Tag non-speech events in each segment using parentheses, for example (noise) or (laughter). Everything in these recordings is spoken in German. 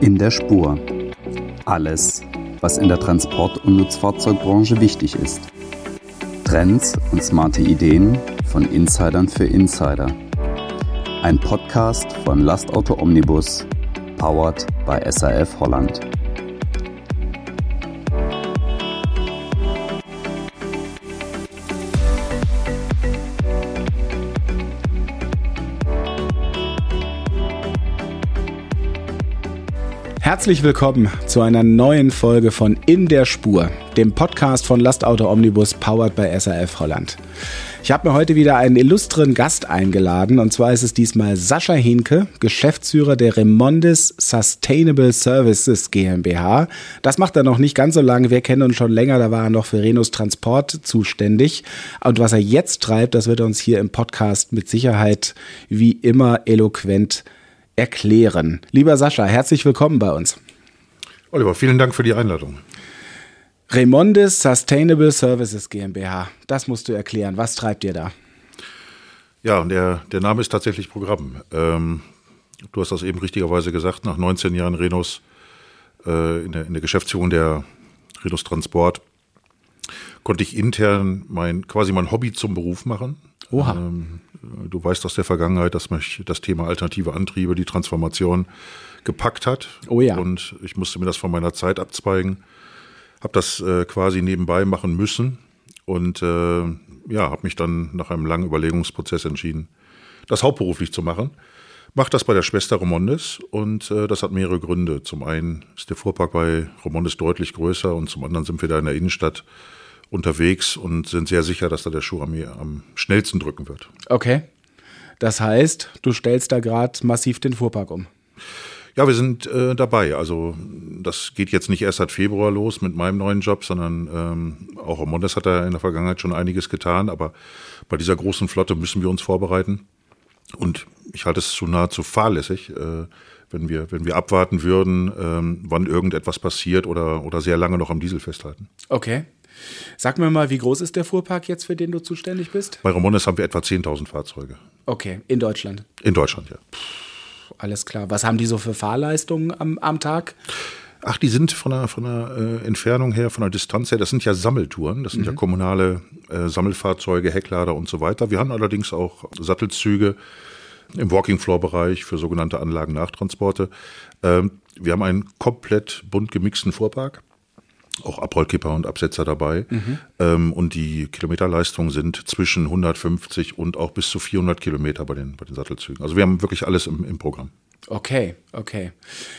In der Spur. Alles, was in der Transport- und Nutzfahrzeugbranche wichtig ist. Trends und smarte Ideen von Insidern für Insider. Ein Podcast von Lastauto Omnibus, powered by SAF Holland. Herzlich willkommen zu einer neuen Folge von In der Spur, dem Podcast von Lastauto Omnibus powered by SAF Holland. Ich habe mir heute wieder einen illustren Gast eingeladen und zwar ist es diesmal Sascha Hinke, Geschäftsführer der Remondis Sustainable Services GmbH. Das macht er noch nicht ganz so lange, wir kennen uns schon länger, da war er noch für Renos Transport zuständig. Und was er jetzt treibt, das wird er uns hier im Podcast mit Sicherheit wie immer eloquent erklären. Lieber Sascha, herzlich willkommen bei uns. Oliver, vielen Dank für die Einladung. Remondis Sustainable Services GmbH. Das musst du erklären. Was treibt ihr da? Ja, und der, der Name ist tatsächlich Programm. Ähm, du hast das eben richtigerweise gesagt. Nach 19 Jahren Renos äh, in, der, in der Geschäftsführung der Renos Transport konnte ich intern mein quasi mein Hobby zum Beruf machen. Oha. Ähm, du weißt aus der Vergangenheit, dass mich das Thema alternative Antriebe, die Transformation gepackt hat. Oh ja. Und ich musste mir das von meiner Zeit abzweigen. Habe das äh, quasi nebenbei machen müssen und äh, ja, habe mich dann nach einem langen Überlegungsprozess entschieden, das hauptberuflich zu machen. Mache das bei der Schwester Romondes und äh, das hat mehrere Gründe. Zum einen ist der Fuhrpark bei Romondes deutlich größer und zum anderen sind wir da in der Innenstadt unterwegs und sind sehr sicher, dass da der Schuh am, am schnellsten drücken wird. Okay. Das heißt, du stellst da gerade massiv den Fuhrpark um. Ja, wir sind äh, dabei. Also das geht jetzt nicht erst seit Februar los mit meinem neuen Job, sondern ähm, auch Mondes hat da in der Vergangenheit schon einiges getan. Aber bei dieser großen Flotte müssen wir uns vorbereiten. Und ich halte es zu nahezu fahrlässig, äh, wenn, wir, wenn wir abwarten würden, ähm, wann irgendetwas passiert oder, oder sehr lange noch am Diesel festhalten. Okay. Sag mir mal, wie groß ist der Fuhrpark jetzt, für den du zuständig bist? Bei Ramones haben wir etwa 10.000 Fahrzeuge. Okay, in Deutschland? In Deutschland, ja. Puh, alles klar. Was haben die so für Fahrleistungen am, am Tag? Ach, die sind von der, von der äh, Entfernung her, von der Distanz her, das sind ja Sammeltouren, das sind mhm. ja kommunale äh, Sammelfahrzeuge, Hecklader und so weiter. Wir haben allerdings auch Sattelzüge im Walking-Floor-Bereich für sogenannte Anlagen-Nachtransporte. Ähm, wir haben einen komplett bunt gemixten Fuhrpark auch Abrollkipper und Absetzer dabei. Mhm. Ähm, und die Kilometerleistungen sind zwischen 150 und auch bis zu 400 Kilometer bei den, bei den Sattelzügen. Also wir haben wirklich alles im, im Programm. Okay, okay.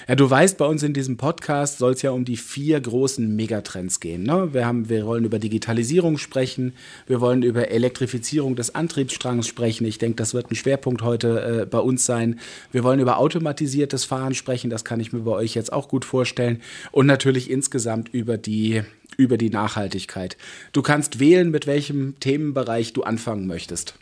Ja, du weißt, bei uns in diesem Podcast soll es ja um die vier großen Megatrends gehen. Ne? Wir, haben, wir wollen über Digitalisierung sprechen, wir wollen über Elektrifizierung des Antriebsstrangs sprechen. Ich denke, das wird ein Schwerpunkt heute äh, bei uns sein. Wir wollen über automatisiertes Fahren sprechen, das kann ich mir bei euch jetzt auch gut vorstellen. Und natürlich insgesamt über die, über die Nachhaltigkeit. Du kannst wählen, mit welchem Themenbereich du anfangen möchtest.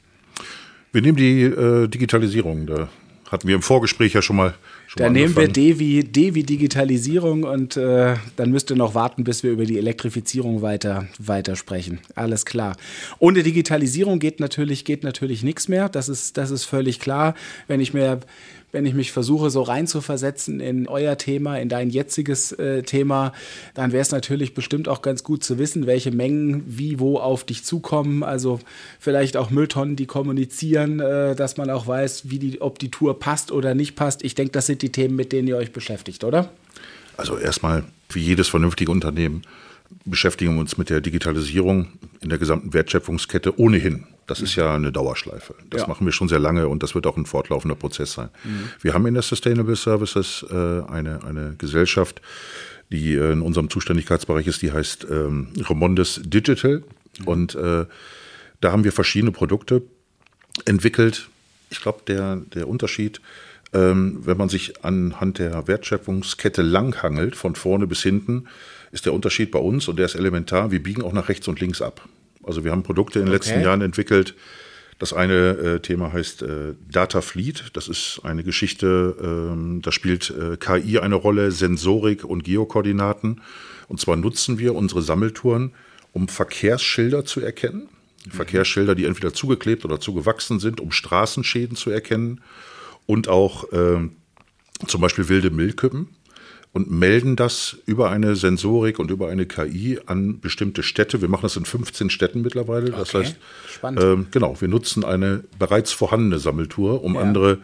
Wir nehmen die äh, Digitalisierung. Da hatten wir im Vorgespräch ja schon mal. Schon dann nehmen wir D wie, D wie Digitalisierung und äh, dann müsst ihr noch warten, bis wir über die Elektrifizierung weiter, weiter sprechen. Alles klar. Ohne Digitalisierung geht natürlich, geht natürlich nichts mehr. Das ist, das ist völlig klar. Wenn ich mir wenn ich mich versuche, so reinzuversetzen in euer Thema, in dein jetziges äh, Thema, dann wäre es natürlich bestimmt auch ganz gut zu wissen, welche Mengen wie wo auf dich zukommen. Also vielleicht auch Mülltonnen, die kommunizieren, äh, dass man auch weiß, wie die, ob die Tour passt oder nicht passt. Ich denke, das sind die Themen, mit denen ihr euch beschäftigt, oder? Also erstmal, wie jedes vernünftige Unternehmen, beschäftigen wir uns mit der Digitalisierung in der gesamten Wertschöpfungskette ohnehin. Das ist ja eine Dauerschleife. Das ja. machen wir schon sehr lange und das wird auch ein fortlaufender Prozess sein. Mhm. Wir haben in der Sustainable Services äh, eine, eine Gesellschaft, die äh, in unserem Zuständigkeitsbereich ist, die heißt ähm, Remondes Digital. Mhm. Und äh, da haben wir verschiedene Produkte entwickelt. Ich glaube, der, der Unterschied, ähm, wenn man sich anhand der Wertschöpfungskette langhangelt, von vorne bis hinten, ist der Unterschied bei uns und der ist elementar. Wir biegen auch nach rechts und links ab. Also wir haben Produkte in den okay. letzten Jahren entwickelt. Das eine äh, Thema heißt äh, Data Fleet. Das ist eine Geschichte, ähm, da spielt äh, KI eine Rolle, Sensorik und Geokoordinaten. Und zwar nutzen wir unsere Sammeltouren, um Verkehrsschilder zu erkennen. Verkehrsschilder, die entweder zugeklebt oder zugewachsen sind, um Straßenschäden zu erkennen und auch äh, zum Beispiel wilde Müllkippen und melden das über eine Sensorik und über eine KI an bestimmte Städte. Wir machen das in 15 Städten mittlerweile. Das Okay, heißt, spannend. ähm, genau, wir nutzen eine bereits vorhandene Sammeltour, um Ja. andere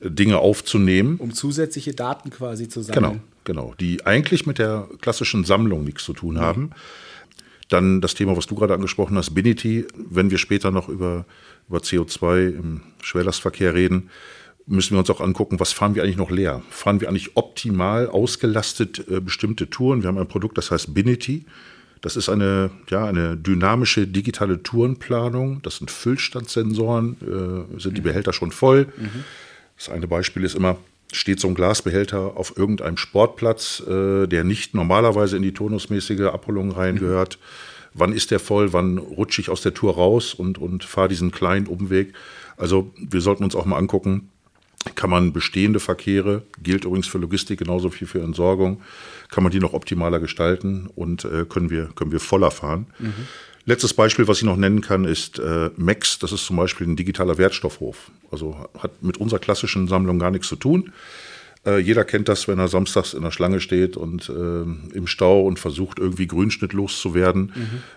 äh, Dinge aufzunehmen. Um zusätzliche Daten quasi zu Genau, sammeln. genau, die eigentlich mit der klassischen Sammlung nichts zu tun haben. Dann das Thema, was du gerade angesprochen hast, Binity. Wenn wir später noch über, über CO2 im Schwerlastverkehr reden, müssen wir uns auch angucken, was fahren wir eigentlich noch leer? Fahren wir eigentlich optimal ausgelastet äh, bestimmte Touren? Wir haben ein Produkt, das heißt Binity. Das ist eine, ja, eine dynamische digitale Tourenplanung. Das sind Füllstandssensoren, äh, sind die Behälter schon voll. Das eine Beispiel ist immer, steht so ein Glasbehälter auf irgendeinem Sportplatz, äh, der nicht normalerweise in die turnusmäßige Abholung reingehört. Wann ist der voll? Wann rutsche ich aus der Tour raus und, und fahre diesen kleinen Umweg? Also wir sollten uns auch mal angucken, kann man bestehende Verkehre, gilt übrigens für Logistik genauso viel für Entsorgung, kann man die noch optimaler gestalten und äh, können, wir, können wir voller fahren. Letztes Beispiel, was ich noch nennen kann, ist äh, Max. Das ist zum Beispiel ein digitaler Wertstoffhof. Also hat mit unserer klassischen Sammlung gar nichts zu tun. Äh, jeder kennt das, wenn er samstags in der Schlange steht und äh, im Stau und versucht, irgendwie Grünschnitt loszuwerden.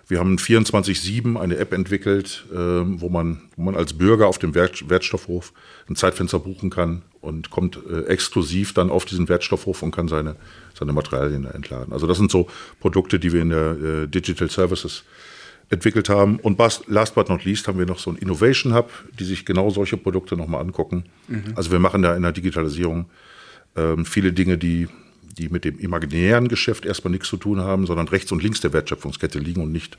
Wir haben 24-7 eine App entwickelt, äh, wo, man, wo man als Bürger auf dem Wert, Wertstoffhof ein Zeitfenster buchen kann und kommt äh, exklusiv dann auf diesen Wertstoffhof und kann seine, seine Materialien entladen. Also das sind so Produkte, die wir in der äh, Digital Services entwickelt haben. Und last but not least haben wir noch so ein Innovation Hub, die sich genau solche Produkte nochmal angucken. Also wir machen da in der Digitalisierung ähm, viele Dinge, die, die mit dem imaginären Geschäft erstmal nichts zu tun haben, sondern rechts und links der Wertschöpfungskette liegen und nicht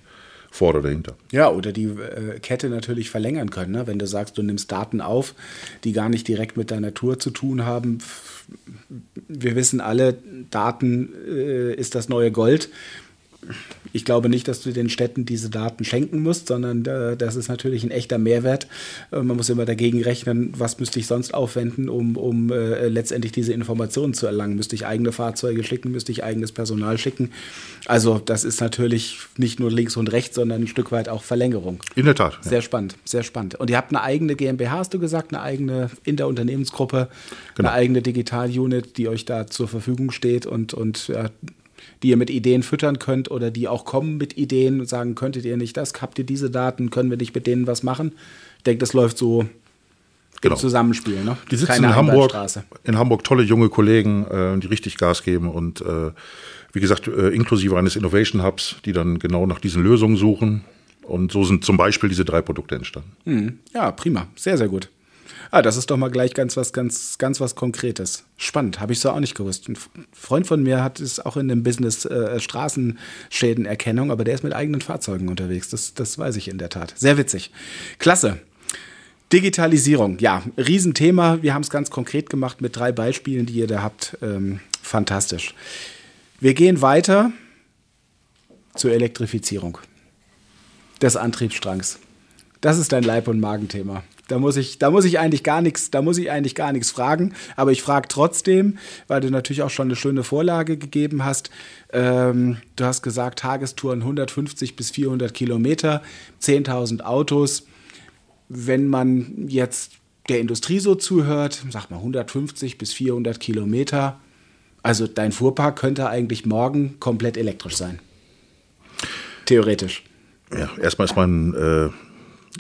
vor oder dahinter. Ja, oder die äh, Kette natürlich verlängern können. Ne? Wenn du sagst, du nimmst Daten auf, die gar nicht direkt mit deiner Tour zu tun haben. Wir wissen alle, Daten äh, ist das neue Gold. Ich glaube nicht, dass du den Städten diese Daten schenken musst, sondern äh, das ist natürlich ein echter Mehrwert. Äh, man muss immer dagegen rechnen, was müsste ich sonst aufwenden, um, um äh, letztendlich diese Informationen zu erlangen. Müsste ich eigene Fahrzeuge schicken, müsste ich eigenes Personal schicken. Also das ist natürlich nicht nur links und rechts, sondern ein Stück weit auch Verlängerung. In der Tat. ja. Sehr spannend, sehr spannend. Und ihr habt eine eigene GmbH, hast du gesagt, eine eigene Interunternehmensgruppe, Genau. eine eigene Digital-Unit, die euch da zur Verfügung steht und, und ja, die ihr mit Ideen füttern könnt oder die auch kommen mit Ideen und sagen, könntet ihr nicht das, habt ihr diese Daten, können wir nicht mit denen was machen? Ich denke, das läuft so Genau. im Zusammenspiel. Ne? Die sitzen Keine in Hamburg, in Hamburg tolle junge Kollegen, äh, die richtig Gas geben und äh, wie gesagt, äh, inklusive eines Innovation Hubs, die dann genau nach diesen Lösungen suchen. Und so sind zum Beispiel diese drei Produkte entstanden. Hm, Ja, prima. Sehr, sehr gut. Ah, das ist doch mal gleich ganz was, ganz, ganz was Konkretes. Spannend, habe ich so auch nicht gewusst. Ein Freund von mir hat es auch in dem Business äh, Straßenschädenerkennung, aber der ist mit eigenen Fahrzeugen unterwegs. Das, das weiß ich in der Tat. Sehr witzig. Klasse. Digitalisierung, ja, Riesenthema. Wir haben es ganz konkret gemacht mit drei Beispielen, die ihr da habt. Ähm, fantastisch. Wir gehen weiter zur Elektrifizierung des Antriebsstrangs. Das ist dein Leib- und Magenthema. Da muss ich, da muss ich eigentlich gar nichts, da muss ich eigentlich gar nichts fragen. Aber ich frage trotzdem, weil du natürlich auch schon eine schöne Vorlage gegeben hast. Ähm, du hast gesagt, Tagestouren 150 bis 400 Kilometer, 10.000 Autos. Wenn man jetzt der Industrie so zuhört, sag mal 150 bis 400 Kilometer, also dein Fuhrpark könnte eigentlich morgen komplett elektrisch sein. Theoretisch. Ja, erstmal ist mein, äh,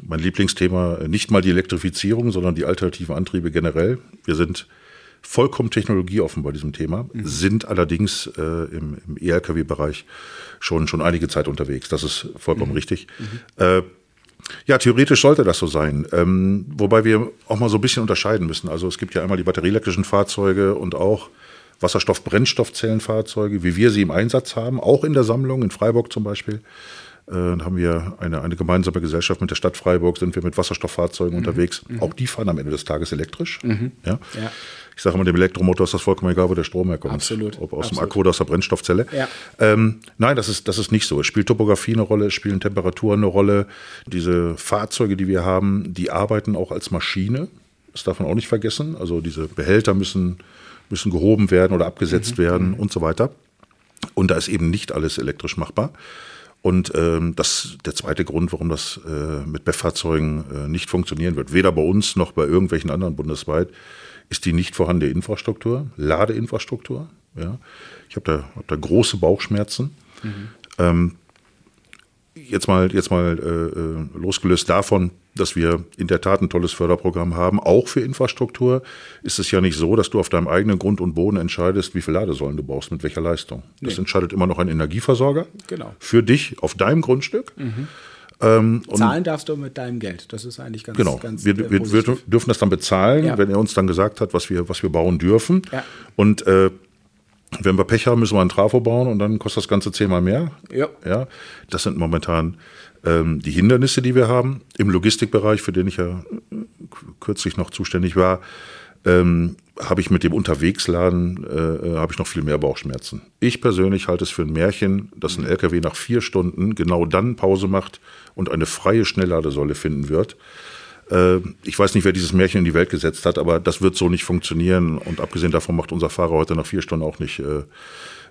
mein Lieblingsthema nicht mal die Elektrifizierung, sondern die alternativen Antriebe generell. Wir sind vollkommen technologieoffen bei diesem Thema, sind allerdings äh, im, im E-Lkw-Bereich schon, schon einige Zeit unterwegs. Das ist vollkommen richtig. Äh, ja, theoretisch sollte das so sein. Ähm, wobei wir auch mal so ein bisschen unterscheiden müssen. Also es gibt ja einmal die batterieelektrischen Fahrzeuge und auch Wasserstoff-Brennstoffzellenfahrzeuge, wie wir sie im Einsatz haben, auch in der Sammlung, in Freiburg zum Beispiel. Äh, Dann haben wir eine, eine gemeinsame Gesellschaft mit der Stadt Freiburg, sind wir mit Wasserstofffahrzeugen unterwegs. Auch die fahren am Ende des Tages elektrisch. Ja? Ja. Ich sage immer, dem Elektromotor ist das vollkommen egal, wo der Strom herkommt. Absolut. Ob aus dem Absolut. Akku oder aus der Brennstoffzelle. Ja. Ähm, nein, das ist, das ist nicht so. Es spielt Topografie eine Rolle, es spielen Temperaturen eine Rolle. Diese Fahrzeuge, die wir haben, die arbeiten auch als Maschine. Das darf man auch nicht vergessen. Also diese Behälter müssen, müssen gehoben werden oder abgesetzt Mhm. werden und so weiter. Und da ist eben nicht alles elektrisch machbar. Und ähm, das der zweite Grund, warum das äh, mit BEF-Fahrzeugen äh, nicht funktionieren wird, weder bei uns noch bei irgendwelchen anderen bundesweit, ist die nicht vorhandene Infrastruktur, Ladeinfrastruktur. Ja. Ich habe da, hab da große Bauchschmerzen. Mhm. Ähm, jetzt mal, jetzt mal äh, äh, losgelöst davon, dass wir in der Tat ein tolles Förderprogramm haben, auch für Infrastruktur, ist es ja nicht so, dass du auf deinem eigenen Grund und Boden entscheidest, wie viele Ladesäulen du brauchst, mit welcher Leistung. Nee. Das entscheidet immer noch ein Energieversorger genau. für dich auf deinem Grundstück. Mhm. Ähm, Zahlen darfst du mit deinem Geld. Das ist eigentlich ganz Genau. Ganz wir, wir, wir, dürfen das dann bezahlen, ja. wenn er uns dann gesagt hat, was wir, was wir bauen dürfen. Ja. Und äh, wenn wir Pech haben, müssen wir einen Trafo bauen und dann kostet das Ganze zehnmal mehr. Ja. ja das sind momentan ähm, die Hindernisse, die wir haben. Im Logistikbereich, für den ich ja äh, kürzlich noch zuständig war, ähm, habe ich mit dem Unterwegsladen äh, äh habe ich noch viel mehr Bauchschmerzen. Ich persönlich halte es für ein Märchen, dass ein LKW nach vier Stunden genau dann Pause macht und eine freie Schnellladesäule finden wird. Äh, ich weiß nicht, wer dieses Märchen in die Welt gesetzt hat, aber das wird so nicht funktionieren. Und abgesehen davon macht unser Fahrer heute nach vier Stunden auch nicht, äh,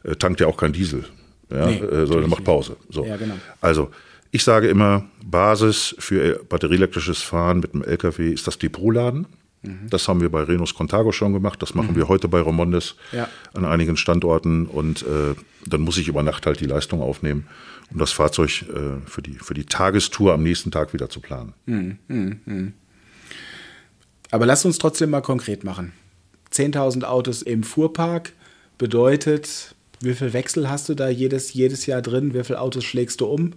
äh tankt ja auch kein Diesel, ja, nee, äh, sondern macht Pause. So. Ja, genau. Also ich sage immer, Basis für batterieelektrisches Fahren mit einem LKW ist das Depotladen. Mhm. Das haben wir bei Renus Contago schon gemacht. Das machen mhm. wir heute bei Romondes ja. an einigen Standorten. Und äh, dann muss ich über Nacht halt die Leistung aufnehmen, um das Fahrzeug äh, für, die, für die Tagestour am nächsten Tag wieder zu planen. Mhm. mhm, mhm. Aber lass uns trotzdem mal konkret machen. 10.000 Autos im Fuhrpark bedeutet, wie viel Wechsel hast du da jedes, jedes Jahr drin? Wie viele Autos schlägst du um?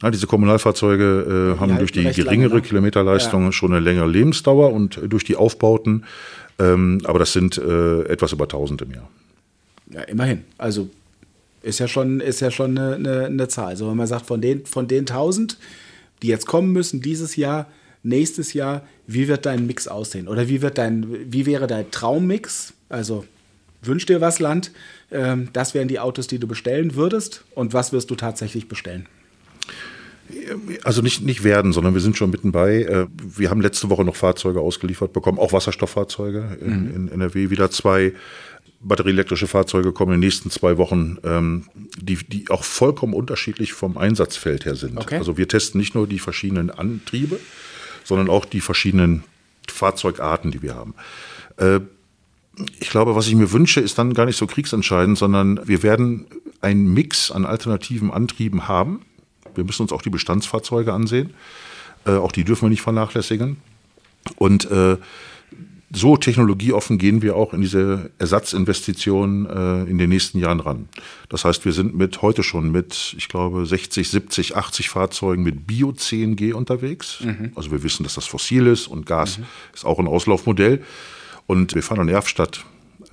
Na, diese Kommunalfahrzeuge äh, haben durch die geringere lange, ne? Kilometerleistung ja. schon eine längere Lebensdauer und durch die Aufbauten. Ähm, aber das sind äh, etwas über 1000 im Jahr. Ja, immerhin. Also ist ja schon, ist ja schon eine, eine, eine Zahl. Also wenn man sagt, von den, von den 1000, die jetzt kommen müssen dieses Jahr, nächstes Jahr, wie wird dein Mix aussehen? Oder wie, wird dein, wie wäre dein Traummix? Also wünsch dir was, Land. Ähm, das wären die Autos, die du bestellen würdest. Und was wirst du tatsächlich bestellen? Also nicht, nicht werden, sondern wir sind schon mitten bei. Äh, wir haben letzte Woche noch Fahrzeuge ausgeliefert bekommen, auch Wasserstofffahrzeuge in, mhm. in NRW. Wieder zwei batterieelektrische Fahrzeuge kommen in den nächsten zwei Wochen, ähm, die, die auch vollkommen unterschiedlich vom Einsatzfeld her sind. Okay. Also wir testen nicht nur die verschiedenen Antriebe, sondern auch die verschiedenen Fahrzeugarten, die wir haben. Äh, ich glaube, was ich mir wünsche, ist dann gar nicht so kriegsentscheidend, sondern wir werden einen Mix an alternativen Antrieben haben wir müssen uns auch die Bestandsfahrzeuge ansehen. Äh, auch die dürfen wir nicht vernachlässigen. Und äh, so technologieoffen gehen wir auch in diese Ersatzinvestitionen äh, in den nächsten Jahren ran. Das heißt, wir sind mit heute schon mit, ich glaube, 60, 70, 80 Fahrzeugen mit Bio-CNG unterwegs. Mhm. Also wir wissen, dass das fossil ist und Gas mhm. ist auch ein Auslaufmodell. Und wir fahren in Erfstadt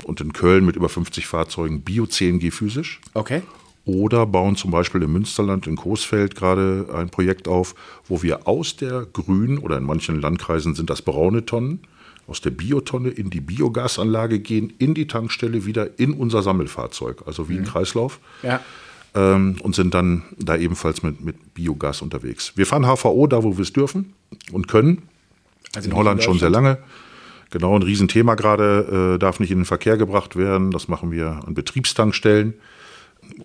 und in Köln mit über 50 Fahrzeugen Bio-CNG physisch. Okay. Oder bauen zum Beispiel im Münsterland in Coesfeld gerade ein Projekt auf, wo wir aus der grünen oder in manchen Landkreisen sind das braune Tonnen, aus der Biotonne in die Biogasanlage gehen, in die Tankstelle wieder in unser Sammelfahrzeug, also wie mhm. ein Kreislauf. Ja. Ähm, und sind dann da ebenfalls mit, mit Biogas unterwegs. Wir fahren HVO da, wo wir es dürfen und können. Also in Holland in schon sehr lange. Genau, ein Riesenthema gerade, äh, darf nicht in den Verkehr gebracht werden. Das machen wir an Betriebstankstellen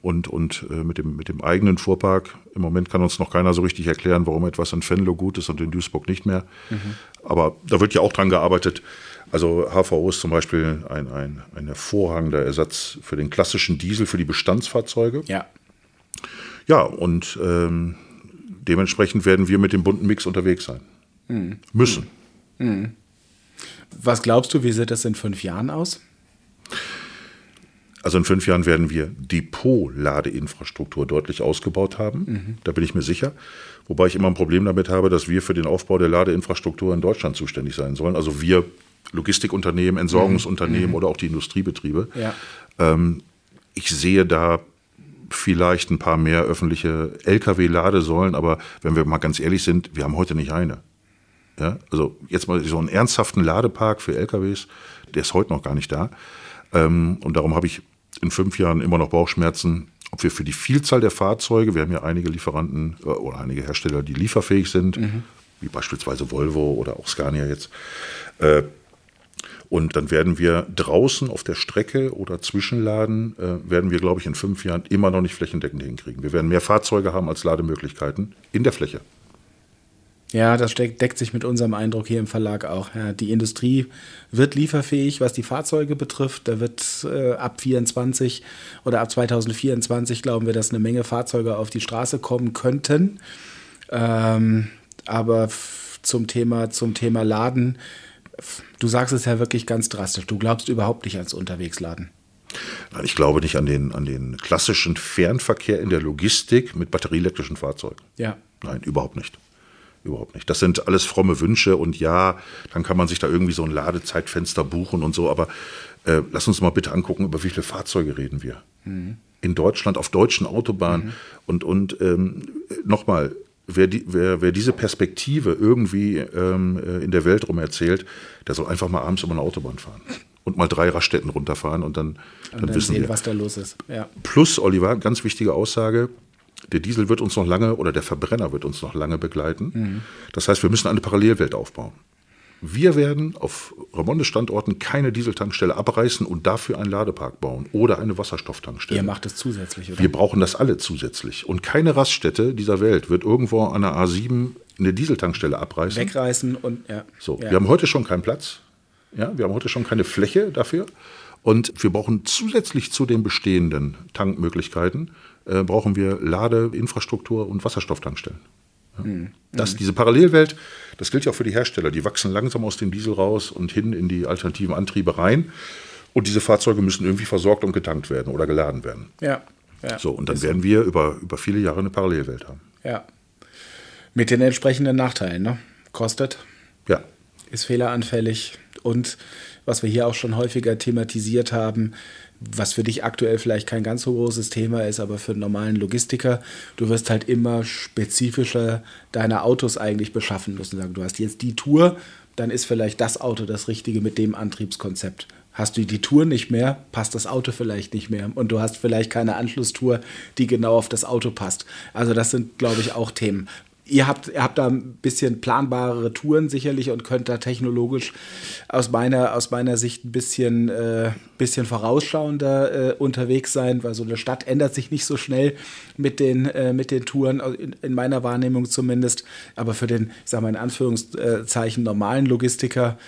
und, und äh, mit, dem, mit dem eigenen Fuhrpark. Im Moment kann uns noch keiner so richtig erklären, warum etwas in Venlo gut ist und in Duisburg nicht mehr. Mhm. Aber da wird ja auch dran gearbeitet. Also HVO ist zum Beispiel ein, ein, ein hervorragender Ersatz für den klassischen Diesel, für die Bestandsfahrzeuge. Ja. Ja, und ähm, dementsprechend werden wir mit dem bunten Mix unterwegs sein. Mhm. Müssen. Mhm. Was glaubst du, wie sieht das in fünf Jahren aus? Also in fünf Jahren werden wir Depot-Ladeinfrastruktur deutlich ausgebaut haben. Mhm. Da bin ich mir sicher. Wobei ich immer ein Problem damit habe, dass wir für den Aufbau der Ladeinfrastruktur in Deutschland zuständig sein sollen. Also wir Logistikunternehmen, Entsorgungsunternehmen mhm. oder auch die Industriebetriebe. Ja. Ähm, ich sehe da vielleicht ein paar mehr öffentliche Lkw-Ladesäulen, aber wenn wir mal ganz ehrlich sind, wir haben heute nicht eine. Ja? Also jetzt mal so einen ernsthaften Ladepark für LKWs, der ist heute noch gar nicht da. Ähm, und darum habe ich in fünf Jahren immer noch Bauchschmerzen, ob wir für die Vielzahl der Fahrzeuge, wir haben ja einige Lieferanten äh, oder einige Hersteller, die lieferfähig sind, mhm. wie beispielsweise Volvo oder auch Scania jetzt, äh, Und dann werden wir draußen auf der Strecke oder Zwischenladen, äh, werden wir, glaube ich, in fünf Jahren immer noch nicht flächendeckend hinkriegen. Wir werden mehr Fahrzeuge haben als Lademöglichkeiten in der Fläche. Ja, das deckt sich mit unserem Eindruck hier im Verlag auch. Ja, die Industrie wird lieferfähig, was die Fahrzeuge betrifft. Da wird äh, ab 24 oder ab 2024 glauben wir, dass eine Menge Fahrzeuge auf die Straße kommen könnten. Ähm, aber zum Thema, zum Thema Laden, du sagst es ja wirklich ganz drastisch. Du glaubst überhaupt nicht ans Unterwegsladen. Nein, ich glaube nicht an den, an den klassischen Fernverkehr in der Logistik mit batterieelektrischen Fahrzeugen. Ja. Nein, überhaupt nicht. Überhaupt nicht. Das sind alles fromme Wünsche und ja, dann kann man sich da irgendwie so ein Ladezeitfenster buchen und so, aber äh, lass uns mal bitte angucken, über wie viele Fahrzeuge reden wir. Mhm. In Deutschland, auf deutschen Autobahnen. Mhm. Und, und ähm, nochmal, wer, die, wer, wer diese Perspektive irgendwie ähm, äh, in der Welt rum erzählt, der soll einfach mal abends über eine Autobahn fahren und mal drei Raststätten runterfahren und dann, und dann, dann wissen sehen, wir. was da los ist. Ja. Plus, Oliver, ganz wichtige Aussage, der Diesel wird uns noch lange oder der Verbrenner wird uns noch lange begleiten. Mhm. Das heißt, wir müssen eine Parallelwelt aufbauen. Wir werden auf Ramondes Standorten keine Dieseltankstelle abreißen und dafür einen Ladepark bauen oder eine Wasserstofftankstelle. Ihr macht es zusätzlich, oder? Wir brauchen das alle zusätzlich. Und keine Raststätte dieser Welt wird irgendwo an der A7 eine Dieseltankstelle abreißen. Wegreißen und ja. So, ja. wir haben heute schon keinen Platz. Ja, wir haben heute schon keine Fläche dafür. Und wir brauchen zusätzlich zu den bestehenden Tankmöglichkeiten äh, brauchen wir Ladeinfrastruktur und Wasserstofftankstellen. Ja. Mhm. Das, diese Parallelwelt, das gilt ja auch für die Hersteller. Die wachsen langsam aus dem Diesel raus und hin in die alternativen Antriebe rein. Und diese Fahrzeuge müssen irgendwie versorgt und getankt werden oder geladen werden. Ja. ja. So, und dann werden wir über, über viele Jahre eine Parallelwelt haben. Ja. Mit den entsprechenden Nachteilen, ne? Kostet. Ja. Ist fehleranfällig. Und was wir hier auch schon häufiger thematisiert haben, was für dich aktuell vielleicht kein ganz so großes Thema ist, aber für einen normalen Logistiker, du wirst halt immer spezifischer deine Autos eigentlich beschaffen müssen. Sagen, du hast jetzt die Tour, dann ist vielleicht das Auto das Richtige mit dem Antriebskonzept. Hast du die Tour nicht mehr, passt das Auto vielleicht nicht mehr. Und du hast vielleicht keine Anschlusstour, die genau auf das Auto passt. Also das sind, glaube ich, auch Themen. Ihr habt, ihr habt da ein bisschen planbarere Touren sicherlich und könnt da technologisch aus meiner, aus meiner Sicht ein bisschen, äh, bisschen vorausschauender äh, unterwegs sein, weil so eine Stadt ändert sich nicht so schnell mit den, äh, mit den Touren, in, in, meiner Wahrnehmung zumindest. Aber für den, ich sage mal in Anführungszeichen, normalen Logistiker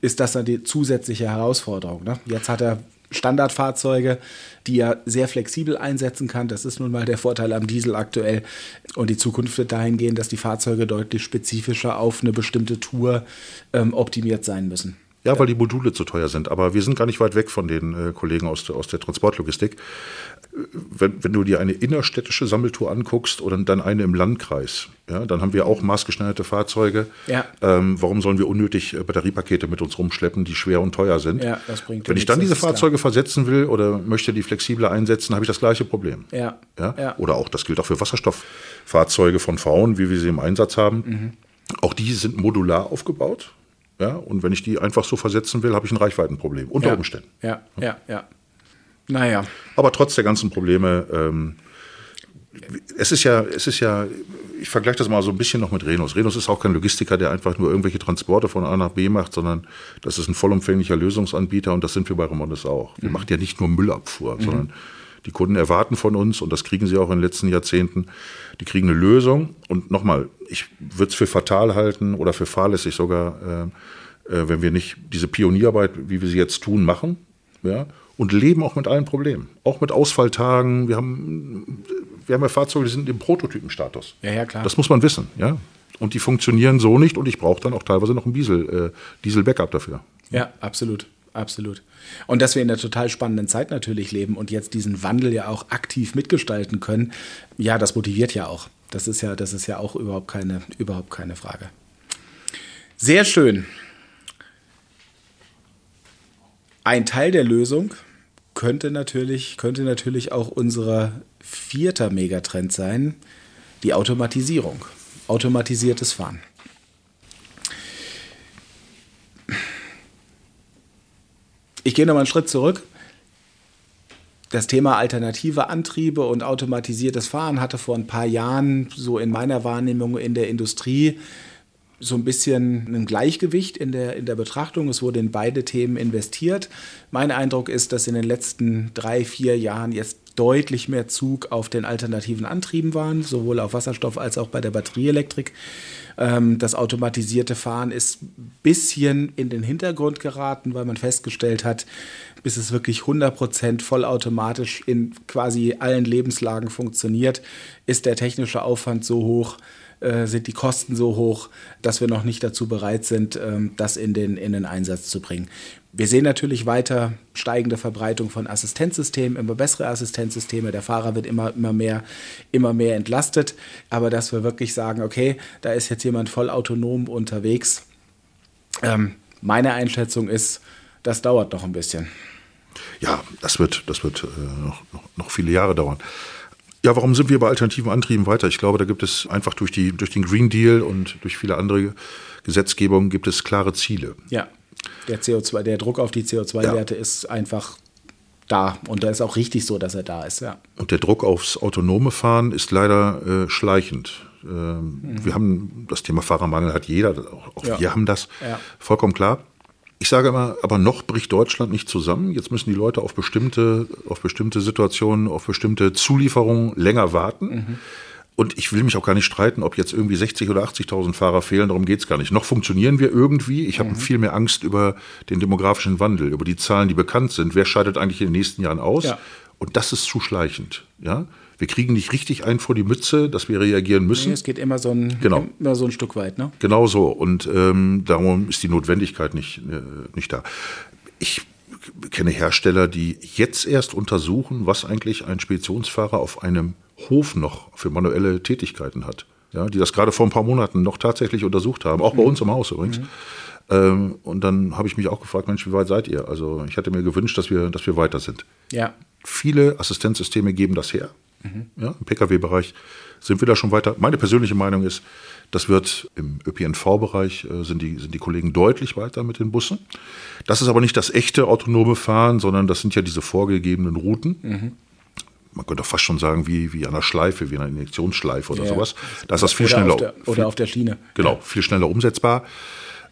ist das dann die zusätzliche Herausforderung. Ne? Jetzt hat er Standardfahrzeuge, die er sehr flexibel einsetzen kann. Das ist nun mal der Vorteil am Diesel aktuell. Und die Zukunft wird dahin gehen, dass die Fahrzeuge deutlich spezifischer auf eine bestimmte Tour ähm, optimiert sein müssen. Ja, weil die Module zu teuer sind. Aber wir sind gar nicht weit weg von den äh, Kollegen aus, aus der Transportlogistik. Wenn, wenn, du dir eine innerstädtische Sammeltour anguckst oder dann eine im Landkreis, ja, dann haben wir auch maßgeschneiderte Fahrzeuge. Ja. Ähm, warum sollen wir unnötig äh, Batteriepakete mit uns rumschleppen, die schwer und teuer sind? Ja, das bringt wenn ich dann diese Fahrzeuge klar. versetzen will oder möchte die flexibler einsetzen, habe ich das gleiche Problem. Ja. Ja? ja. Oder auch, das gilt auch für Wasserstofffahrzeuge von Frauen, wie wir sie im Einsatz haben. Mhm. Auch die sind modular aufgebaut. Ja, und wenn ich die einfach so versetzen will, habe ich ein Reichweitenproblem unter ja. Umständen. Ja, ja, ja. Naja. Aber trotz der ganzen Probleme, ähm, es ist ja, es ist ja, ich vergleiche das mal so ein bisschen noch mit Renus. Renus ist auch kein Logistiker, der einfach nur irgendwelche Transporte von A nach B macht, sondern das ist ein vollumfänglicher Lösungsanbieter und das sind wir bei Remondes auch. Wir mhm. machen ja nicht nur Müllabfuhr, mhm. sondern die Kunden erwarten von uns, und das kriegen sie auch in den letzten Jahrzehnten, die kriegen eine Lösung. Und nochmal, ich würde es für fatal halten oder für fahrlässig sogar, äh, äh, wenn wir nicht diese Pionierarbeit, wie wir sie jetzt tun, machen. Ja, und leben auch mit allen Problemen. Auch mit Ausfalltagen. Wir haben, wir haben ja Fahrzeuge, die sind im Prototypenstatus. Ja, ja, klar. Das muss man wissen, ja. Und die funktionieren so nicht und ich brauche dann auch teilweise noch ein Diesel, äh, Diesel-Backup dafür. Ja, absolut. Absolut. Und dass wir in einer total spannenden Zeit natürlich leben und jetzt diesen Wandel ja auch aktiv mitgestalten können, ja, das motiviert ja auch. Das ist ja, das ist ja auch überhaupt keine, überhaupt keine Frage. Sehr schön. Ein Teil der Lösung könnte natürlich, könnte natürlich auch unser vierter Megatrend sein, die Automatisierung. Automatisiertes Fahren. Ich gehe noch mal einen Schritt zurück. Das Thema alternative Antriebe und automatisiertes Fahren hatte vor ein paar Jahren so in meiner Wahrnehmung in der Industrie so ein bisschen ein Gleichgewicht in der, in der Betrachtung. Es wurde in beide Themen investiert. Mein Eindruck ist, dass in den letzten drei, vier Jahren jetzt deutlich mehr Zug auf den alternativen Antrieben waren, sowohl auf Wasserstoff als auch bei der Batterieelektrik. Ähm, das automatisierte Fahren ist ein bisschen in den Hintergrund geraten, weil man festgestellt hat, bis es wirklich 100% vollautomatisch in quasi allen Lebenslagen funktioniert, ist der technische Aufwand so hoch, äh, sind die Kosten so hoch, dass wir noch nicht dazu bereit sind, ähm, das in den, in den Einsatz zu bringen. Wir sehen natürlich weiter steigende Verbreitung von Assistenzsystemen, immer bessere Assistenzsysteme. Der Fahrer wird immer, immer, mehr, immer mehr entlastet. Aber dass wir wirklich sagen, okay, da ist jetzt jemand voll autonom unterwegs. Ähm, meine Einschätzung ist, das dauert noch ein bisschen. Ja, das wird, das wird äh, noch, noch, noch viele Jahre dauern. Ja, warum sind wir bei alternativen Antrieben weiter? Ich glaube, da gibt es einfach durch, die, durch den Green Deal und durch viele andere Gesetzgebungen gibt es klare Ziele. Ja. Der CO2, der Druck auf die CO2-Werte ja. ist einfach da. Und da ist auch richtig so, dass er da ist, ja. Und der Druck aufs autonome Fahren ist leider äh, schleichend. Ähm, mhm. Wir haben das Thema Fahrermangel hat jeder, auch, auch ja. wir haben das, ja. vollkommen klar. Ich sage immer, aber noch bricht Deutschland nicht zusammen. Jetzt müssen die Leute auf bestimmte, auf bestimmte Situationen, auf bestimmte Zulieferungen länger warten. Mhm. Und ich will mich auch gar nicht streiten, ob jetzt irgendwie 60 oder 80.000 Fahrer fehlen, darum geht es gar nicht. Noch funktionieren wir irgendwie. Ich habe mhm. viel mehr Angst über den demografischen Wandel, über die Zahlen, die bekannt sind. Wer scheidet eigentlich in den nächsten Jahren aus? Ja. Und das ist zu schleichend. Ja? Wir kriegen nicht richtig ein vor die Mütze, dass wir reagieren müssen. Nee, es geht immer so ein, genau. immer so ein Stück weit. Ne? Genau so. Und ähm, darum ist die Notwendigkeit nicht, äh, nicht da. Ich kenne Hersteller, die jetzt erst untersuchen, was eigentlich ein Speditionsfahrer auf einem Hof noch für manuelle Tätigkeiten hat. Ja, die das gerade vor ein paar Monaten noch tatsächlich untersucht haben, auch bei mhm. uns im Haus übrigens. Mhm. Ähm, und dann habe ich mich auch gefragt, Mensch, wie weit seid ihr? Also ich hätte mir gewünscht, dass wir, dass wir weiter sind. Ja. Viele Assistenzsysteme geben das her. Mhm. Ja, Im Pkw-Bereich sind wir da schon weiter. Meine persönliche Meinung ist, das wird im ÖPNV-Bereich äh, sind, die, sind die Kollegen deutlich weiter mit den Bussen. Das ist aber nicht das echte autonome Fahren, sondern das sind ja diese vorgegebenen Routen. Mhm man könnte fast schon sagen, wie, wie an einer Schleife, wie einer Injektionsschleife oder ja, sowas. Da ist das viel schneller. Auf der, oder viel, auf der Schiene. Genau, viel schneller umsetzbar.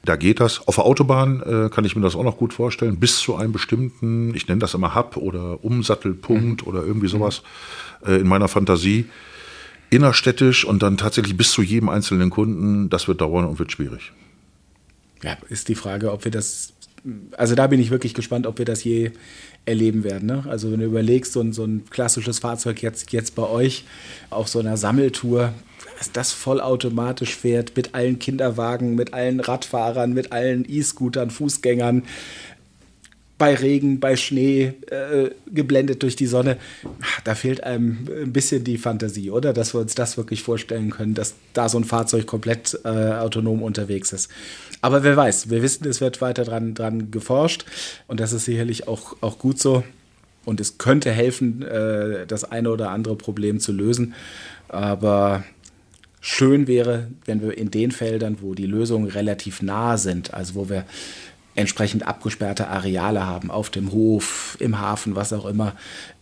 Da geht das. Auf der Autobahn äh, kann ich mir das auch noch gut vorstellen, bis zu einem bestimmten, ich nenne das immer Hub oder Umsattelpunkt mhm. oder irgendwie sowas äh, in meiner Fantasie. Innerstädtisch und dann tatsächlich bis zu jedem einzelnen Kunden, das wird dauern und wird schwierig. Ja, ist die Frage, ob wir das, also da bin ich wirklich gespannt, ob wir das je erleben werden. Ne? Also wenn du überlegst, so ein, so ein klassisches Fahrzeug jetzt, jetzt bei euch auf so einer Sammeltour, dass das vollautomatisch fährt mit allen Kinderwagen, mit allen Radfahrern, mit allen E-Scootern, Fußgängern, bei Regen, bei Schnee, äh, geblendet durch die Sonne. Da fehlt einem ein bisschen die Fantasie, oder? Dass wir uns das wirklich vorstellen können, dass da so ein Fahrzeug komplett äh, autonom unterwegs ist. Aber wer weiß, wir wissen, es wird weiter dran, dran geforscht und das ist sicherlich auch, auch gut so. Und es könnte helfen, äh, das eine oder andere Problem zu lösen. Aber schön wäre, wenn wir in den Feldern, wo die Lösungen relativ nah sind, also wo wir entsprechend abgesperrte Areale haben, auf dem Hof, im Hafen, was auch immer,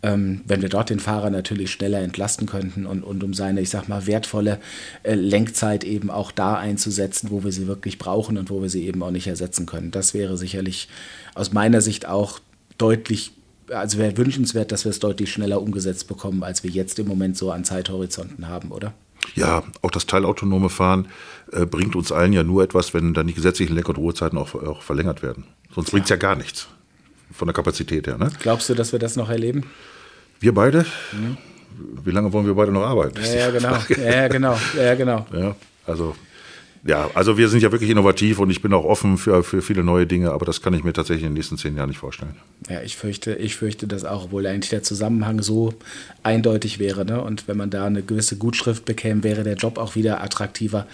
ähm, wenn wir dort den Fahrer natürlich schneller entlasten könnten und, und um seine, ich sag mal, wertvolle äh, Lenkzeit eben auch da einzusetzen, wo wir sie wirklich brauchen und wo wir sie eben auch nicht ersetzen können. Das wäre sicherlich aus meiner Sicht auch deutlich, also wäre wünschenswert, dass wir es deutlich schneller umgesetzt bekommen, als wir jetzt im Moment so an Zeithorizonten haben, oder? Ja, auch das teilautonome Fahren äh, bringt uns allen ja nur etwas, wenn dann die gesetzlichen Lenk- und Ruhezeiten auch, auch verlängert werden. Sonst bringt es ja gar nichts von der Kapazität her. Ne? Glaubst du, dass wir das noch erleben? Wir beide? Mhm. Wie lange wollen wir beide noch arbeiten? Ja, ja genau. (laughs) ja, genau. Ja, genau. Ja, also ja, also wir sind ja wirklich innovativ und ich bin auch offen für, für viele neue Dinge, aber das kann ich mir tatsächlich in den nächsten zehn Jahren nicht vorstellen. Ja, ich fürchte, ich fürchte das auch, obwohl eigentlich der Zusammenhang so eindeutig wäre. Ne? Und wenn man da eine gewisse Gutschrift bekäme, wäre der Job auch wieder attraktiver,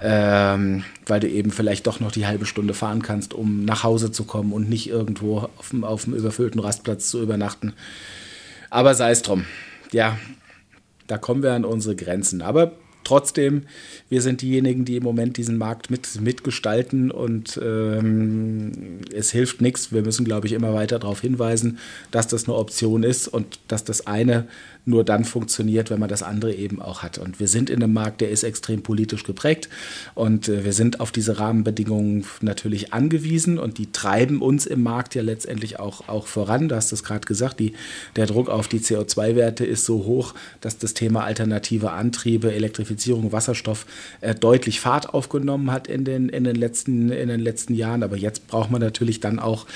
ähm, weil du eben vielleicht doch noch die halbe Stunde fahren kannst, um nach Hause zu kommen und nicht irgendwo auf dem, auf dem überfüllten Rastplatz zu übernachten. Aber sei es drum. Ja, da kommen wir an unsere Grenzen. Aber trotzdem, wir sind diejenigen, die im Moment diesen Markt mit, mitgestalten und ähm, es hilft nichts. Wir müssen, glaube ich, immer weiter darauf hinweisen, dass das eine Option ist und dass das eine nur dann funktioniert, wenn man das andere eben auch hat. Und wir sind in einem Markt, der ist extrem politisch geprägt und äh, wir sind auf diese Rahmenbedingungen natürlich angewiesen und die treiben uns im Markt ja letztendlich auch, auch voran. Du hast es gerade gesagt, die, der Druck auf die CO2-Werte ist so hoch, dass das Thema alternative Antriebe, Elektrifizierung, Wasserstoff äh, deutlich Fahrt aufgenommen hat in den, in, den letzten, in den letzten Jahren. Aber jetzt braucht man natürlich dann auch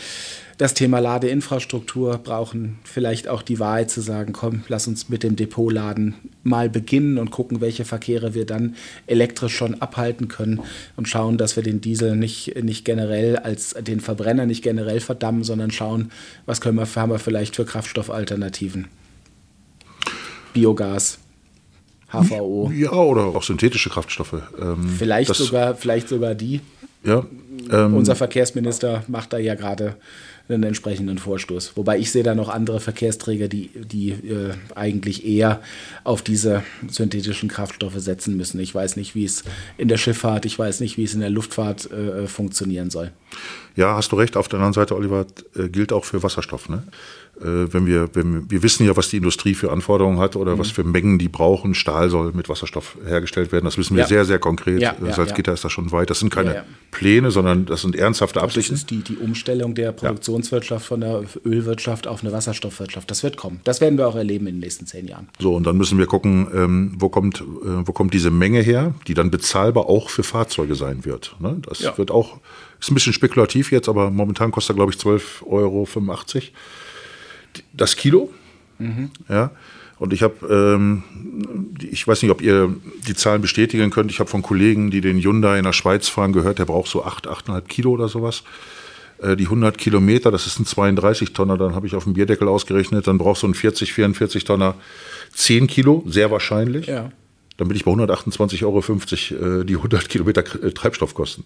das Thema Ladeinfrastruktur brauchen, vielleicht auch die Wahrheit zu sagen, komm, lass uns mit dem Depotladen mal beginnen und gucken, welche Verkehre wir dann elektrisch schon abhalten können und schauen, dass wir den Diesel nicht, nicht generell als den Verbrenner nicht generell verdammen, sondern schauen, was können wir, haben wir vielleicht für Kraftstoffalternativen. Biogas, HVO. Ja, oder auch synthetische Kraftstoffe. Ähm, vielleicht, sogar, vielleicht sogar die. Ja, ähm, Unser Verkehrsminister macht da ja gerade einen entsprechenden Vorstoß. Wobei ich sehe da noch andere Verkehrsträger, die, die äh, eigentlich eher auf diese synthetischen Kraftstoffe setzen müssen. Ich weiß nicht, wie es in der Schifffahrt, ich weiß nicht, wie es in der Luftfahrt äh, funktionieren soll. Ja, hast du recht. Auf der anderen Seite, Oliver, äh, gilt auch für Wasserstoff. Ne? Äh, wenn wir, wenn wir wissen ja, was die Industrie für Anforderungen hat oder mhm. was für Mengen die brauchen. Stahl soll mit Wasserstoff hergestellt werden. Das wissen wir ja. sehr, sehr konkret. Ja, ja, Salzgitter ist da schon weit. Das sind keine Pläne, sondern das sind ernsthafte Absichten. Das ist die, die Umstellung der Produktionswirtschaft von der Ölwirtschaft auf eine Wasserstoffwirtschaft. Das wird kommen. Das werden wir auch erleben in den nächsten zehn Jahren. So, und dann müssen wir gucken, ähm, wo, kommt, äh, wo kommt diese Menge her, die dann bezahlbar auch für Fahrzeuge sein wird. Ne? Das wird auch, ist ein bisschen spekulativ jetzt, aber momentan kostet er, glaube ich, 12,85 Euro das Kilo. Mhm. Ja. Und ich habe, ähm, ich weiß nicht, ob ihr die Zahlen bestätigen könnt. Ich habe von Kollegen, die den Hyundai in der Schweiz fahren, gehört, der braucht so 8, 8,5 Kilo oder sowas. Äh, die 100 Kilometer, das ist ein 32 Tonner, dann habe ich auf dem Bierdeckel ausgerechnet, dann braucht so ein 40, 44 Tonner 10 Kilo, sehr wahrscheinlich. Ja. Dann bin ich bei 128,50 Euro äh, die 100 Kilometer äh, Treibstoffkosten.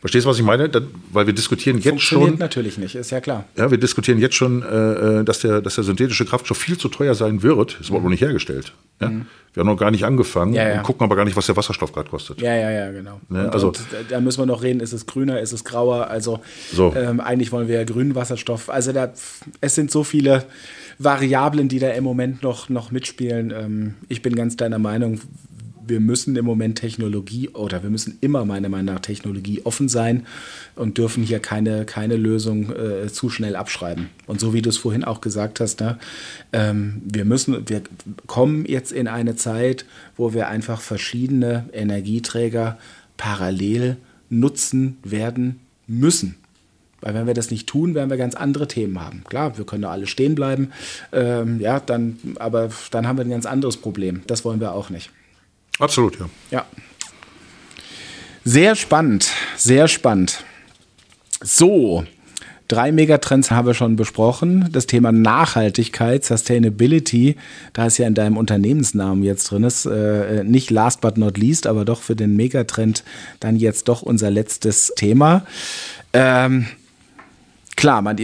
Verstehst du, was ich meine? Da, weil wir diskutieren jetzt Funktioniert schon. natürlich nicht, ist ja klar. Ja, wir diskutieren jetzt schon, äh, äh, dass, der, dass der synthetische Kraftstoff viel zu teuer sein wird. Ist aber mhm. noch nicht hergestellt. Ja? Mhm. Wir haben noch gar nicht angefangen ja, ja. und gucken aber gar nicht, was der Wasserstoff gerade kostet. Ja, ja, ja, genau. Ja, und, also, und da müssen wir noch reden, ist es grüner, ist es grauer? Also so. ähm, eigentlich wollen wir ja grünen Wasserstoff. Also da, es sind so viele Variablen, die da im Moment noch, noch mitspielen. Ähm, ich bin ganz deiner Meinung, wir müssen im Moment Technologie oder wir müssen immer meiner Meinung nach Technologie offen sein und dürfen hier keine, keine Lösung äh, zu schnell abschreiben. Und so wie du es vorhin auch gesagt hast, ne, ähm, wir müssen, wir kommen jetzt in eine Zeit, wo wir einfach verschiedene Energieträger parallel nutzen werden müssen. Weil wenn wir das nicht tun, werden wir ganz andere Themen haben. Klar, wir können da alle stehen bleiben, ähm, ja, dann, aber dann haben wir ein ganz anderes Problem. Das wollen wir auch nicht. Absolut, ja. Ja. Sehr spannend, sehr spannend. So, drei Megatrends haben wir schon besprochen. Das Thema Nachhaltigkeit, Sustainability, da ist ja in deinem Unternehmensnamen jetzt drin ist, äh, nicht last but not least, aber doch für den Megatrend dann jetzt doch unser letztes Thema. Ähm, klar, man,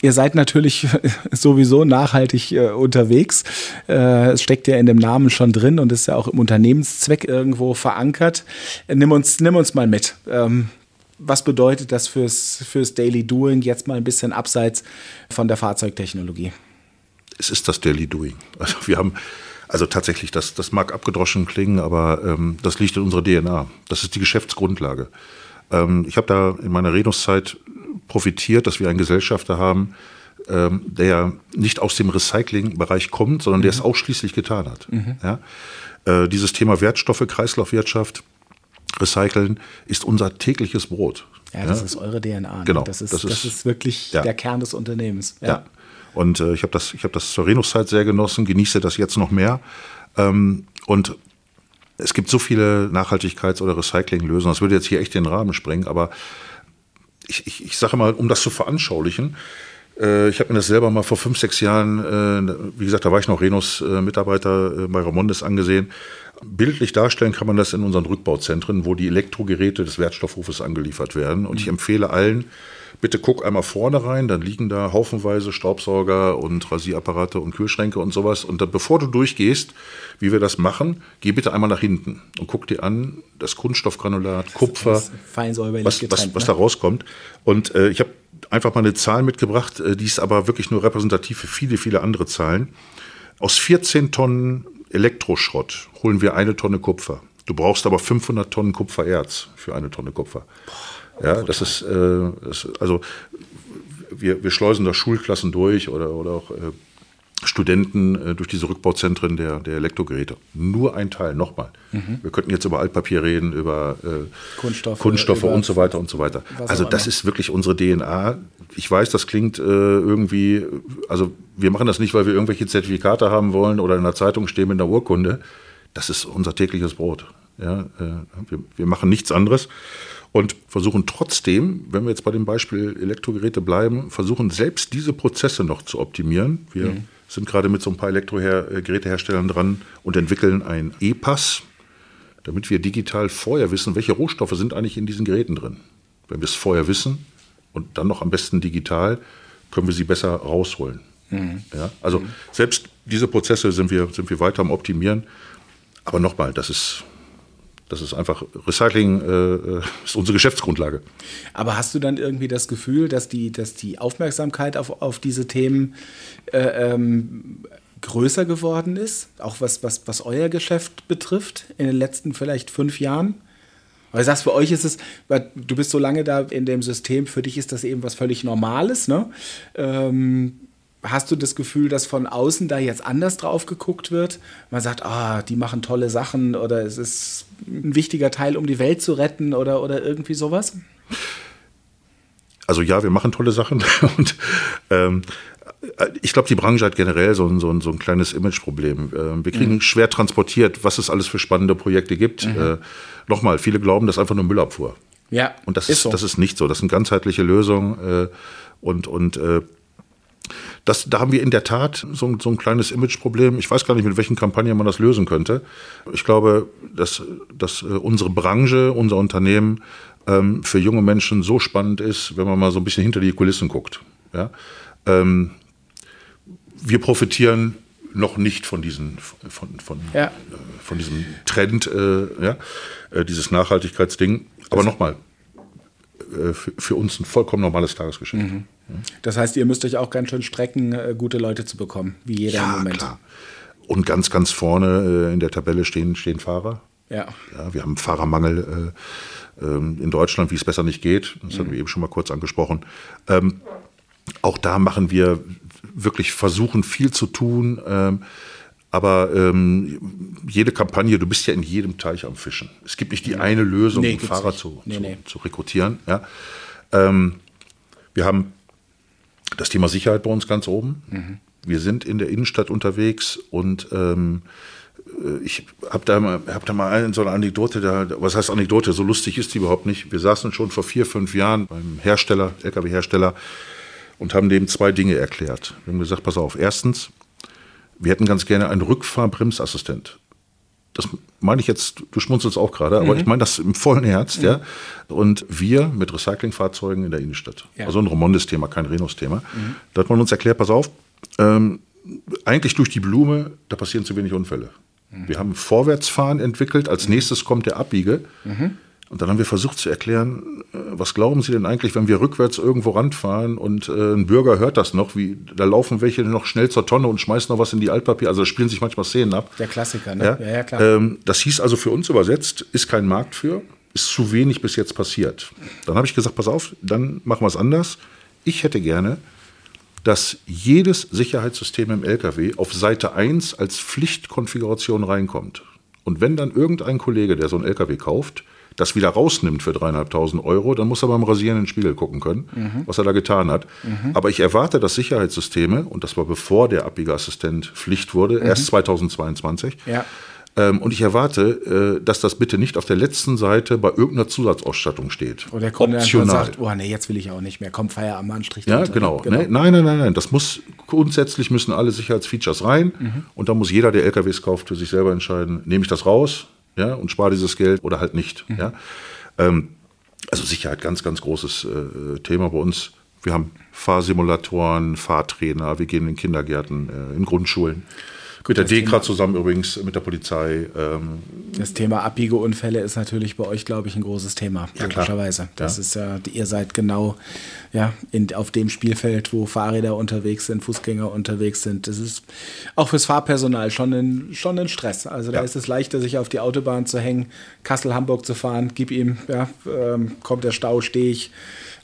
ihr seid natürlich (laughs) sowieso nachhaltig äh, unterwegs. Äh, es steckt ja in dem Namen schon drin und ist ja auch im Unternehmenszweck irgendwo verankert. Nimm uns, nimm uns mal mit. Ähm, was bedeutet das fürs, fürs Daily Doing jetzt mal ein bisschen abseits von der Fahrzeugtechnologie? Es ist das Daily Doing. Also wir haben also tatsächlich, das, das mag abgedroschen klingen, aber ähm, das liegt in unserer DNA. Das ist die Geschäftsgrundlage. Ähm, ich habe da in meiner Renusszeit profitiert, dass wir einen Gesellschafter haben, ähm, der nicht aus dem Recyclingbereich kommt, sondern mhm. der es ausschließlich getan hat. Mhm. Ja? Äh, dieses Thema Wertstoffe, Kreislaufwirtschaft, Recyceln ist unser tägliches Brot. Ja, das ja? ist eure DNA. Ne? Genau. Das ist, das ist, das ist wirklich ja. der Kern des Unternehmens. Ja. ja. Und äh, ich habe das, hab das zur Renusszeit sehr genossen, genieße das jetzt noch mehr. Ähm, und es gibt so viele Nachhaltigkeits- oder Recyclinglösungen, das würde jetzt hier echt den Rahmen sprengen, aber ich, ich, ich sage mal, um das zu veranschaulichen, äh, ich habe mir das selber mal vor fünf, sechs Jahren, äh, wie gesagt, da war ich noch Renus-Mitarbeiter äh, bei Ramondes angesehen. Bildlich darstellen kann man das in unseren Rückbauzentren, wo die Elektrogeräte des Wertstoffhofes angeliefert werden. Und ich mhm. empfehle allen, bitte guck einmal vorne rein, dann liegen da haufenweise Staubsauger und Rasierapparate und Kühlschränke und sowas. Und dann, bevor du durchgehst, wie wir das machen, geh bitte einmal nach hinten und guck dir an, das Kunststoffgranulat, Kupfer, was, was, was, was da rauskommt. Und äh, ich habe einfach mal eine Zahl mitgebracht, äh, die ist aber wirklich nur repräsentativ für viele, viele andere Zahlen. Aus 14 Tonnen Elektroschrott holen wir eine Tonne Kupfer. Du brauchst aber 500 Tonnen Kupfererz für eine Tonne Kupfer. Boah, ja, das ist, äh, das, also wir, wir schleusen da Schulklassen durch oder, oder auch äh, Studenten äh, durch diese Rückbauzentren der, der Elektrogeräte. Nur ein Teil, nochmal. Mhm. Wir könnten jetzt über Altpapier reden, über äh, Kunststoffe, Kunststoffe über und so weiter und so weiter. Also das ist wirklich unsere DNA. Ich weiß, das klingt äh, irgendwie, also wir machen das nicht, weil wir irgendwelche Zertifikate haben wollen oder in der Zeitung stehen mit einer Urkunde. Das ist unser tägliches Brot. Ja, äh, wir, wir machen nichts anderes und versuchen trotzdem, wenn wir jetzt bei dem Beispiel Elektrogeräte bleiben, versuchen selbst diese Prozesse noch zu optimieren. Wir mhm sind gerade mit so ein paar Elektrogeräteherstellern dran und entwickeln ein E-Pass, damit wir digital vorher wissen, welche Rohstoffe sind eigentlich in diesen Geräten drin. Wenn wir es vorher wissen und dann noch am besten digital, können wir sie besser rausholen. Mhm. Ja, also mhm. selbst diese Prozesse sind wir, sind wir weiter am Optimieren. Aber nochmal, das ist das ist einfach, Recycling äh, ist unsere Geschäftsgrundlage. Aber hast du dann irgendwie das Gefühl, dass die, dass die Aufmerksamkeit auf, auf diese Themen äh, ähm, größer geworden ist? Auch was, was, was euer Geschäft betrifft in den letzten vielleicht fünf Jahren? Weil du sagst, für euch ist es, du bist so lange da in dem System, für dich ist das eben was völlig Normales, ne? Ähm, hast du das Gefühl, dass von außen da jetzt anders drauf geguckt wird? Man sagt, ah, die machen tolle Sachen oder es ist ein wichtiger Teil, um die Welt zu retten oder, oder irgendwie sowas? Also ja, wir machen tolle Sachen (laughs) und ähm, ich glaube, die Branche hat generell so ein, so ein, so ein kleines Imageproblem. Ähm, wir kriegen mhm. schwer transportiert, was es alles für spannende Projekte gibt. Mhm. Äh, Nochmal, viele glauben, das ist einfach nur Müllabfuhr. Ja, und das ist, so. das ist nicht so. Das sind ganzheitliche Lösungen äh, und, und äh, das, da haben wir in der Tat so, so ein kleines Imageproblem. Ich weiß gar nicht, mit welchen Kampagnen man das lösen könnte. Ich glaube, dass, dass äh, unsere Branche, unser Unternehmen ähm, für junge Menschen so spannend ist, wenn man mal so ein bisschen hinter die Kulissen guckt. Ja? Ähm, wir profitieren noch nicht von, diesen, von, von, ja. äh, von diesem Trend, äh, ja? Äh, dieses Nachhaltigkeitsding. Aber nochmal, äh, für, für, uns ein vollkommen normales Tagesgeschäft. Mhm. Das heißt, ihr müsst euch auch ganz schön strecken, äh, gute Leute zu bekommen, wie jeder ja, im Moment. Klar. Und ganz, ganz vorne äh, in der Tabelle stehen, stehen Fahrer. Ja. ja. Wir haben Fahrermangel äh, ähm, in Deutschland, wie es besser nicht geht. Das mhm. hatten wir eben schon mal kurz angesprochen. Ähm, auch da machen wir wirklich versuchen, viel zu tun. Ähm, aber ähm, jede Kampagne, du bist ja in jedem Teich am Fischen. Es gibt nicht die eine Lösung, nee, um Fahrer zu, nee, zu, nee. zu, rekrutieren. Ja. Wir haben das Thema Sicherheit bei uns ganz oben. Mhm. Wir sind in der Innenstadt unterwegs und ähm, äh, ich habe da, mal, hab da mal eine, so eine Anekdote, da, was heißt Anekdote, so lustig ist die überhaupt nicht. Wir saßen schon vor vier, fünf Jahren beim Hersteller, LKW-Hersteller und haben dem zwei Dinge erklärt. Wir haben gesagt, pass auf, erstens, wir hätten ganz gerne einen Rückfahrbremsassistent das meine ich jetzt, du schmunzelst auch gerade, aber mhm. ich meine das im vollen Herz, mhm. ja. Und wir mit Recyclingfahrzeugen in der Innenstadt. Ja. Also ein Romondes-Thema, kein Renus-Thema. Mhm. Da hat man uns erklärt, pass auf, ähm, eigentlich durch die Blume, da passieren zu wenig Unfälle. Mhm. Wir haben Vorwärtsfahren entwickelt, als mhm. nächstes kommt der Abbiege. Und dann haben wir versucht zu erklären, äh, was glauben Sie denn eigentlich, wenn wir rückwärts irgendwo ranfahren und äh, ein Bürger hört das noch, wie da laufen welche noch schnell zur Tonne und schmeißen noch was in die Altpapier, also da spielen sich manchmal Szenen ab. Der Klassiker, ne? Ja, ja, ja klar. Ähm, das hieß also für uns übersetzt, ist kein Markt für, ist zu wenig bis jetzt passiert. Dann habe ich gesagt, pass auf, dann machen wir es anders. Ich hätte gerne, dass jedes Sicherheitssystem im LKW auf Seite 1 als Pflichtkonfiguration reinkommt. Und wenn dann irgendein Kollege, der so einen LKW kauft, das wieder rausnimmt für dreieinhalbtausend Euro, dann muss er beim Rasieren in den Spiegel gucken können, mhm. was er da getan hat. Mhm. Aber ich erwarte, dass Sicherheitssysteme, und das war bevor der Abbiegeassistent Pflicht wurde, mhm. erst 2022, ja. Ähm, und ich erwarte, äh, dass das bitte nicht auf der letzten Seite bei irgendeiner Zusatzausstattung steht. Oder der Kunde Optional. sagt, oh nee, jetzt will ich auch nicht mehr. Komm, Feierabend, an, Strich Ja, genau. genau. Nee, nein, nein, nein, nein. Das muss, grundsätzlich müssen alle Sicherheitsfeatures rein. Mhm. Und da muss jeder, der LKWs kauft, für sich selber entscheiden, nehme ich das raus, ja, und spare dieses Geld oder halt nicht. Mhm. Ja. Ähm, also Sicherheit, ganz, ganz großes äh, Thema bei uns. Wir haben Fahrsimulatoren, Fahrtrainer, wir gehen in Kindergärten, äh, in Grundschulen. Mit der DEKRA zusammen übrigens, mit der Polizei. Ähm, das Thema Abbiegeunfälle ist natürlich bei euch, glaube ich, ein großes Thema, ja, logischerweise. Das ja. ist ja, ihr seid genau ja, in, auf dem Spielfeld, wo Fahrräder unterwegs sind, Fußgänger unterwegs sind. Das ist auch fürs Fahrpersonal schon ein, schon ein Stress. Also da ja. ist es leichter, sich auf die Autobahn zu hängen, Kassel-Hamburg zu fahren, gib ihm, ja, ähm, kommt der Stau, stehe ich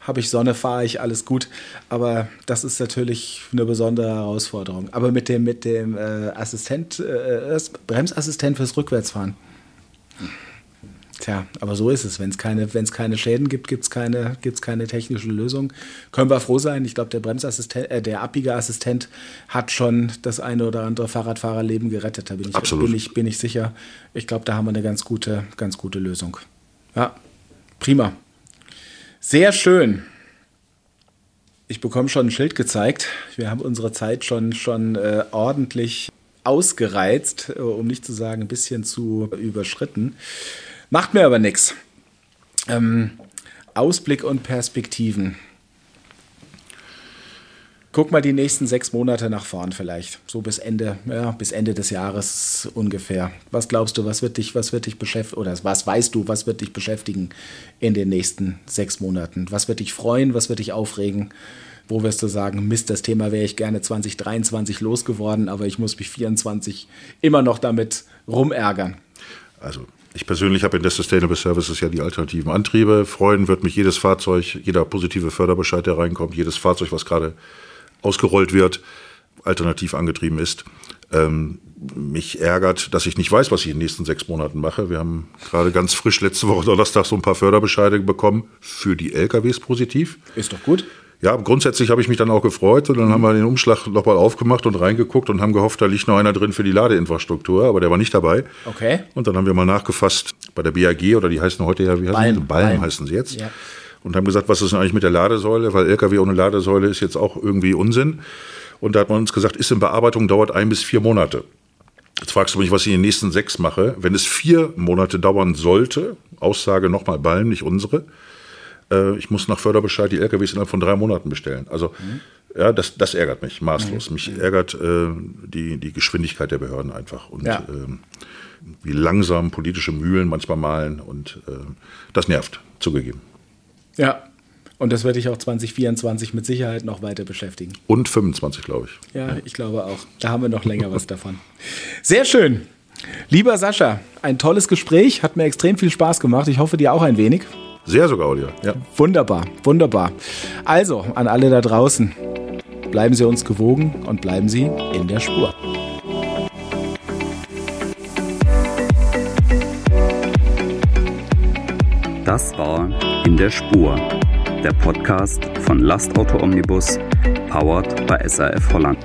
habe ich Sonne, fahre ich, alles gut. Aber das ist natürlich eine besondere Herausforderung. Aber mit dem, mit dem äh, Assistent, äh, äh Bremsassistent fürs Rückwärtsfahren. Tja, aber so ist es. Wenn es keine, keine Schäden gibt, gibt es keine, gibt's keine technische Lösung. Können wir froh sein. Ich glaube, der Bremsassistent, äh, der Abbiegeassistent hat schon das eine oder andere Fahrradfahrerleben gerettet. Da bin ich, Absolut. Bin ich, bin ich sicher. Ich glaube, da haben wir eine ganz gute, ganz gute Lösung. Ja, prima. Sehr schön. Ich bekomme schon ein Schild gezeigt. Wir haben unsere Zeit schon, schon äh, ordentlich ausgereizt, äh, um nicht zu sagen, ein bisschen zu überschritten. Macht mir aber nichts. Ähm, Ausblick und Perspektiven. Guck mal die nächsten sechs Monate nach vorn vielleicht. So bis Ende, ja, bis Ende des Jahres ungefähr. Was glaubst du, was wird dich, was wird dich beschäftigen, oder was weißt du, was wird dich beschäftigen in den nächsten sechs Monaten? Was wird dich freuen, was wird dich aufregen? Wo wirst du sagen, Mist, das Thema wäre ich gerne 2023 losgeworden, aber ich muss mich 2024 immer noch damit rumärgern? Also ich persönlich habe in der Sustainable Services ja die alternativen Antriebe. Freuen wird mich jedes Fahrzeug, jeder positive Förderbescheid, der reinkommt, jedes Fahrzeug, was gerade ausgerollt wird, alternativ angetrieben ist. Ähm, mich ärgert, dass ich nicht weiß, was ich in den nächsten sechs Monaten mache. Wir haben gerade ganz frisch letzte Woche Donnerstag so ein paar Förderbescheide bekommen für die LKWs positiv. Ist doch gut. Ja, grundsätzlich habe ich mich dann auch gefreut und dann mhm. haben wir den Umschlag nochmal aufgemacht und reingeguckt und haben gehofft, da liegt noch einer drin für die Ladeinfrastruktur, aber der war nicht dabei. Okay. Und dann haben wir mal nachgefasst bei der BAG oder die heißen heute ja, wie heißen Balm. Balm, Balm heißen sie jetzt. Ja und haben gesagt, was ist denn eigentlich mit der Ladesäule, weil LKW ohne Ladesäule ist jetzt auch irgendwie Unsinn. Und da hat man uns gesagt, ist in Bearbeitung, dauert ein bis vier Monate. Jetzt fragst du mich, was ich in den nächsten sechs mache. Wenn es vier Monate dauern sollte, Aussage nochmal Ballen, nicht unsere, äh, ich muss nach Förderbescheid die LKWs innerhalb von drei Monaten bestellen. Also mhm. ja, das, das ärgert mich maßlos. Mhm. Mich ärgert äh, die, die Geschwindigkeit der Behörden einfach und ja. äh, wie langsam politische Mühlen manchmal malen und äh, das nervt, zugegeben. Ja. Und das wird dich auch 2024 mit Sicherheit noch weiter beschäftigen. Und 25, glaube ich. Ja, ich glaube auch. Da haben wir noch länger was davon. Sehr schön. Lieber Sascha, ein tolles Gespräch, hat mir extrem viel Spaß gemacht. Ich hoffe dir auch ein wenig. Sehr sogar, Oliver. Ja. Wunderbar, wunderbar. Also, an alle da draußen, bleiben Sie uns gewogen und bleiben Sie in der Spur. Das war In der Spur, der Podcast von Lastauto Omnibus, powered bei SAF Holland.